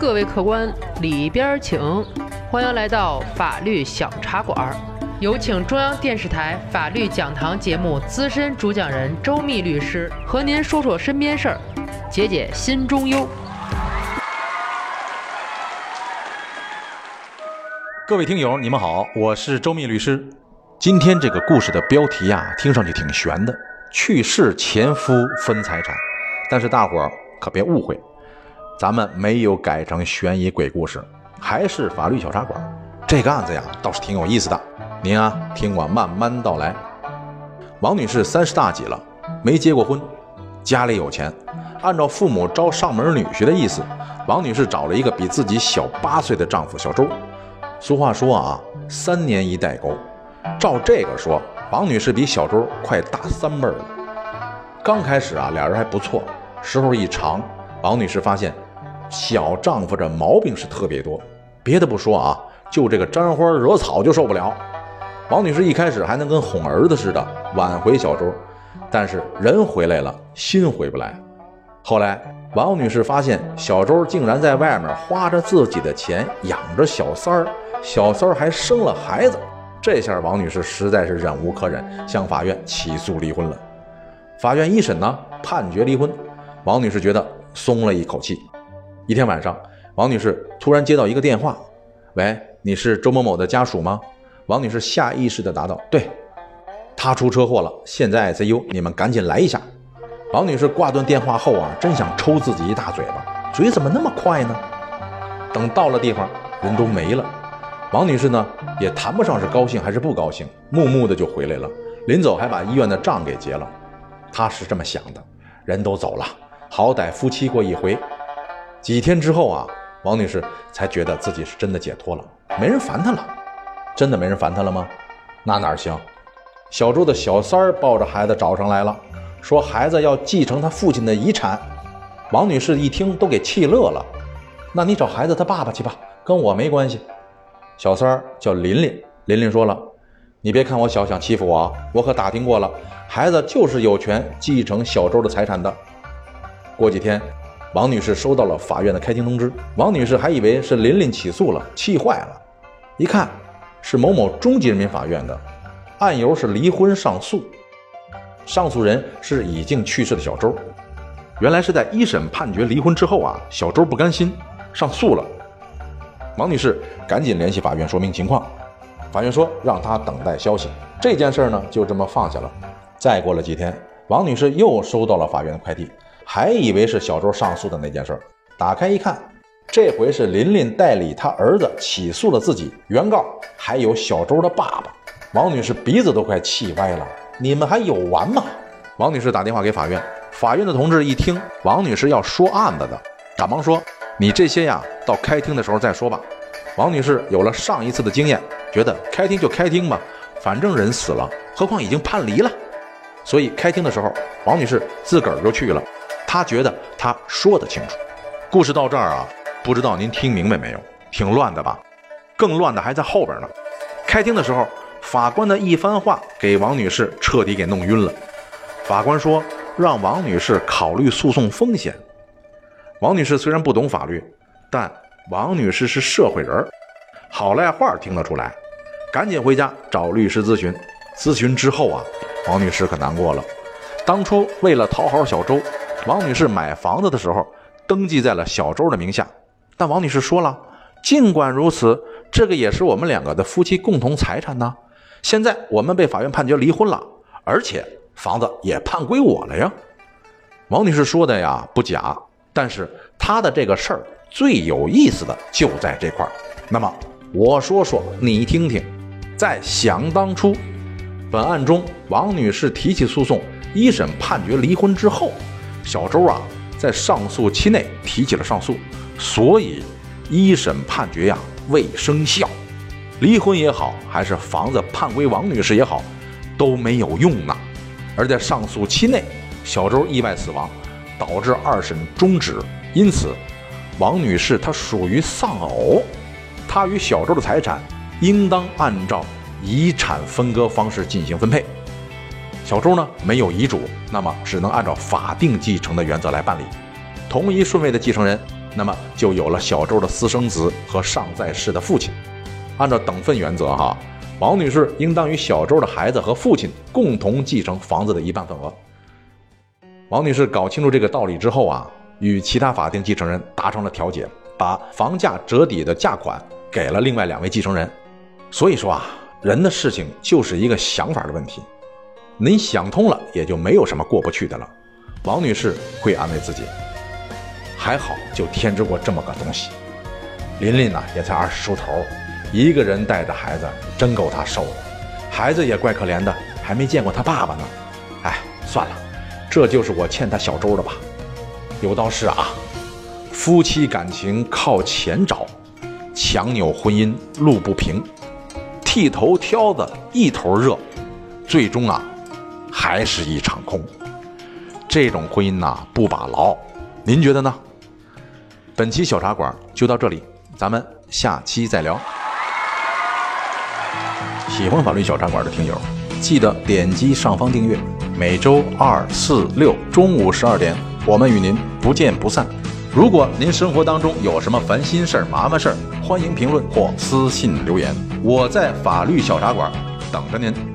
各位客官，里边请，欢迎来到法律小茶馆。有请中央电视台法律讲堂节目资深主讲人周密律师和您说说身边事儿，解解心中忧。各位听友，你们好，我是周密律师。今天这个故事的标题呀，听上去挺悬的，去世前夫分财产。但是大伙儿可别误会，咱们没有改成悬疑鬼故事，还是法律小茶馆。这个案子呀，倒是挺有意思的。您啊，听我慢慢道来。王女士三十大几了，没结过婚，家里有钱。按照父母招上门女婿的意思，王女士找了一个比自己小八岁的丈夫小周。俗话说啊，三年一代沟。照这个说，王女士比小周快大三辈了。刚开始啊，俩人还不错。时候一长，王女士发现小丈夫这毛病是特别多。别的不说啊，就这个沾花惹草就受不了。王女士一开始还能跟哄儿子似的挽回小周，但是人回来了，心回不来。后来，王女士发现小周竟然在外面花着自己的钱养着小三儿，小三儿还生了孩子。这下王女士实在是忍无可忍，向法院起诉离婚了。法院一审呢，判决离婚。王女士觉得松了一口气。一天晚上，王女士突然接到一个电话：“喂，你是周某某的家属吗？”王女士下意识地答道：“对，他出车祸了，现在 ICU，你们赶紧来一下。”王女士挂断电话后啊，真想抽自己一大嘴巴，嘴怎么那么快呢？等到了地方，人都没了。王女士呢，也谈不上是高兴还是不高兴，木木的就回来了。临走还把医院的账给结了。她是这么想的：人都走了，好歹夫妻过一回。几天之后啊，王女士才觉得自己是真的解脱了，没人烦她了。真的没人烦她了吗？那哪行？小周的小三儿抱着孩子找上来了，说孩子要继承他父亲的遗产。王女士一听都给气乐了。那你找孩子他爸爸去吧，跟我没关系。小三儿叫琳琳，琳琳说了：“你别看我小想欺负我，我可打听过了，孩子就是有权继承小周的财产的。”过几天，王女士收到了法院的开庭通知。王女士还以为是琳琳起诉了，气坏了，一看。是某某中级人民法院的，案由是离婚上诉，上诉人是已经去世的小周。原来是在一审判决离婚之后啊，小周不甘心上诉了。王女士赶紧联系法院说明情况，法院说让她等待消息。这件事呢就这么放下了。再过了几天，王女士又收到了法院的快递，还以为是小周上诉的那件事儿，打开一看。这回是琳琳代理他儿子起诉了自己，原告还有小周的爸爸。王女士鼻子都快气歪了，你们还有完吗？王女士打电话给法院，法院的同志一听王女士要说案子的，赶忙说：“你这些呀，到开庭的时候再说吧。”王女士有了上一次的经验，觉得开庭就开庭吧，反正人死了，何况已经判离了，所以开庭的时候，王女士自个儿就去了。他觉得他说得清楚。故事到这儿啊。不知道您听明白没有？挺乱的吧？更乱的还在后边呢。开庭的时候，法官的一番话给王女士彻底给弄晕了。法官说让王女士考虑诉讼风险。王女士虽然不懂法律，但王女士是社会人，好赖话听得出来。赶紧回家找律师咨询。咨询之后啊，王女士可难过了。当初为了讨好小周，王女士买房子的时候登记在了小周的名下。但王女士说了，尽管如此，这个也是我们两个的夫妻共同财产呢。现在我们被法院判决离婚了，而且房子也判归我了呀。王女士说的呀不假，但是她的这个事儿最有意思的就在这块儿。那么我说说你听听，在想当初，本案中王女士提起诉讼，一审判决离婚之后，小周啊在上诉期内提起了上诉。所以，一审判决呀未生效，离婚也好，还是房子判归王女士也好，都没有用呢。而在上诉期内，小周意外死亡，导致二审终止。因此，王女士她属于丧偶，她与小周的财产应当按照遗产分割方式进行分配。小周呢没有遗嘱，那么只能按照法定继承的原则来办理。同一顺位的继承人。那么就有了小周的私生子和尚在世的父亲。按照等分原则，哈，王女士应当与小周的孩子和父亲共同继承房子的一半份额。王女士搞清楚这个道理之后啊，与其他法定继承人达成了调解，把房价折抵的价款给了另外两位继承人。所以说啊，人的事情就是一个想法的问题，您想通了，也就没有什么过不去的了。王女士会安慰自己，还好就添置过这么个东西。琳琳呢，也才二十出头，一个人带着孩子，真够她受的。孩子也怪可怜的，还没见过他爸爸呢。哎，算了。这就是我欠他小周的吧？有道是啊，夫妻感情靠钱找，强扭婚姻路不平，剃头挑子一头热，最终啊还是一场空。这种婚姻呐不把牢，您觉得呢？本期小茶馆就到这里，咱们下期再聊。喜欢法律小茶馆的听友，记得点击上方订阅。每周二、四、六中午十二点，我们与您不见不散。如果您生活当中有什么烦心事儿、麻烦事儿，欢迎评论或私信留言，我在法律小茶馆等着您。